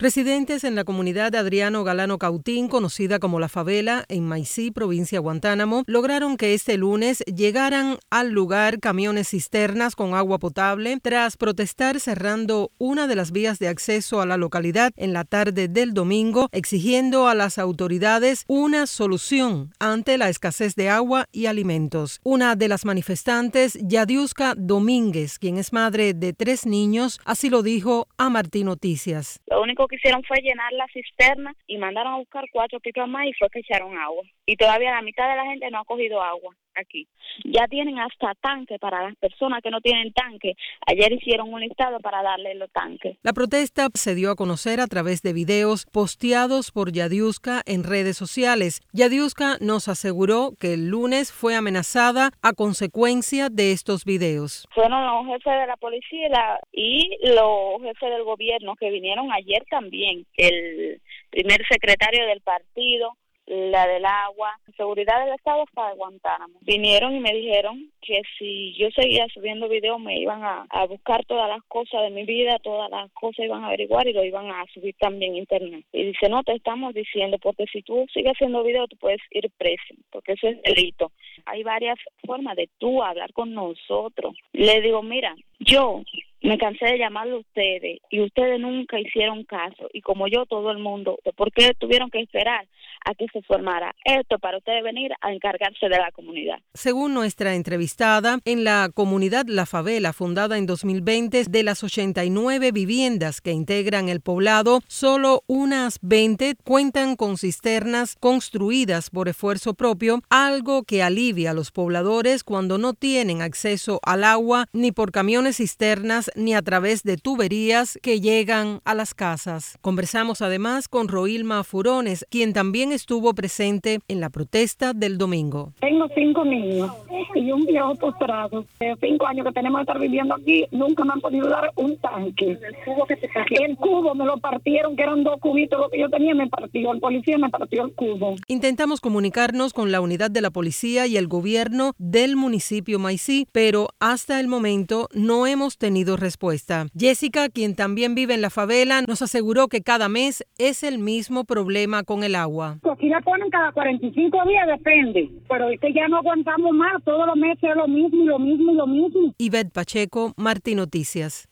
Residentes en la comunidad de Adriano Galano Cautín, conocida como La Favela, en Maicí, provincia Guantánamo, lograron que este lunes llegaran al lugar camiones cisternas con agua potable tras protestar cerrando una de las vías de acceso a la localidad en la tarde del domingo, exigiendo a las autoridades una solución ante la escasez de agua y alimentos. Una de las manifestantes, Yadiuska Domínguez, quien es madre de tres niños, así lo dijo a Martín Noticias. Que hicieron fue llenar la cisterna y mandaron a buscar cuatro pipas más y fue que echaron agua. Y todavía la mitad de la gente no ha cogido agua aquí. Ya tienen hasta tanque para las personas que no tienen tanque. Ayer hicieron un listado para darle los tanques. La protesta se dio a conocer a través de videos posteados por Yadiuska en redes sociales. Yadiuska nos aseguró que el lunes fue amenazada a consecuencia de estos videos. Fueron los jefes de la policía y los jefes del gobierno que vinieron ayer también. El primer secretario del partido la del agua, seguridad del Estado para Guantánamo. Vinieron y me dijeron que si yo seguía subiendo videos me iban a, buscar todas las cosas de mi vida, todas las cosas iban a averiguar y lo iban a subir también a internet. Y dice, no, te estamos diciendo, porque si tú sigues haciendo videos tú puedes ir preso, porque eso es delito. Hay varias formas de tú hablar con nosotros. Le digo, mira, yo me cansé de llamarle a ustedes y ustedes nunca hicieron caso y como yo todo el mundo, ¿por qué tuvieron que esperar a que se formara esto para ustedes venir a encargarse de la comunidad? Según nuestra entrevistada, en la comunidad La Favela, fundada en 2020, de las 89 viviendas que integran el poblado, solo unas 20 cuentan con cisternas construidas por esfuerzo propio, algo que alivia a los pobladores cuando no tienen acceso al agua ni por camiones cisternas ni a través de tuberías que llegan a las casas. Conversamos además con Roilma Furones, quien también estuvo presente en la protesta del domingo. Tengo cinco niños y un viejo postrado. De cinco años que tenemos que estar viviendo aquí, nunca me han podido dar un tanque. El cubo, que el cubo me lo partieron, que eran dos cubitos lo que yo tenía, me partió. El policía me partió el cubo. Intentamos comunicarnos con la unidad de la policía y el gobierno del municipio Maicí, pero hasta el momento no hemos tenido respuesta. Jessica, quien también vive en la favela, nos aseguró que cada mes es el mismo problema con el agua. Aquí la ponen cada 45 días, depende. Pero este ya no aguantamos más, todos los meses es lo mismo y lo mismo y lo mismo. Ivette Pacheco, Martín Noticias.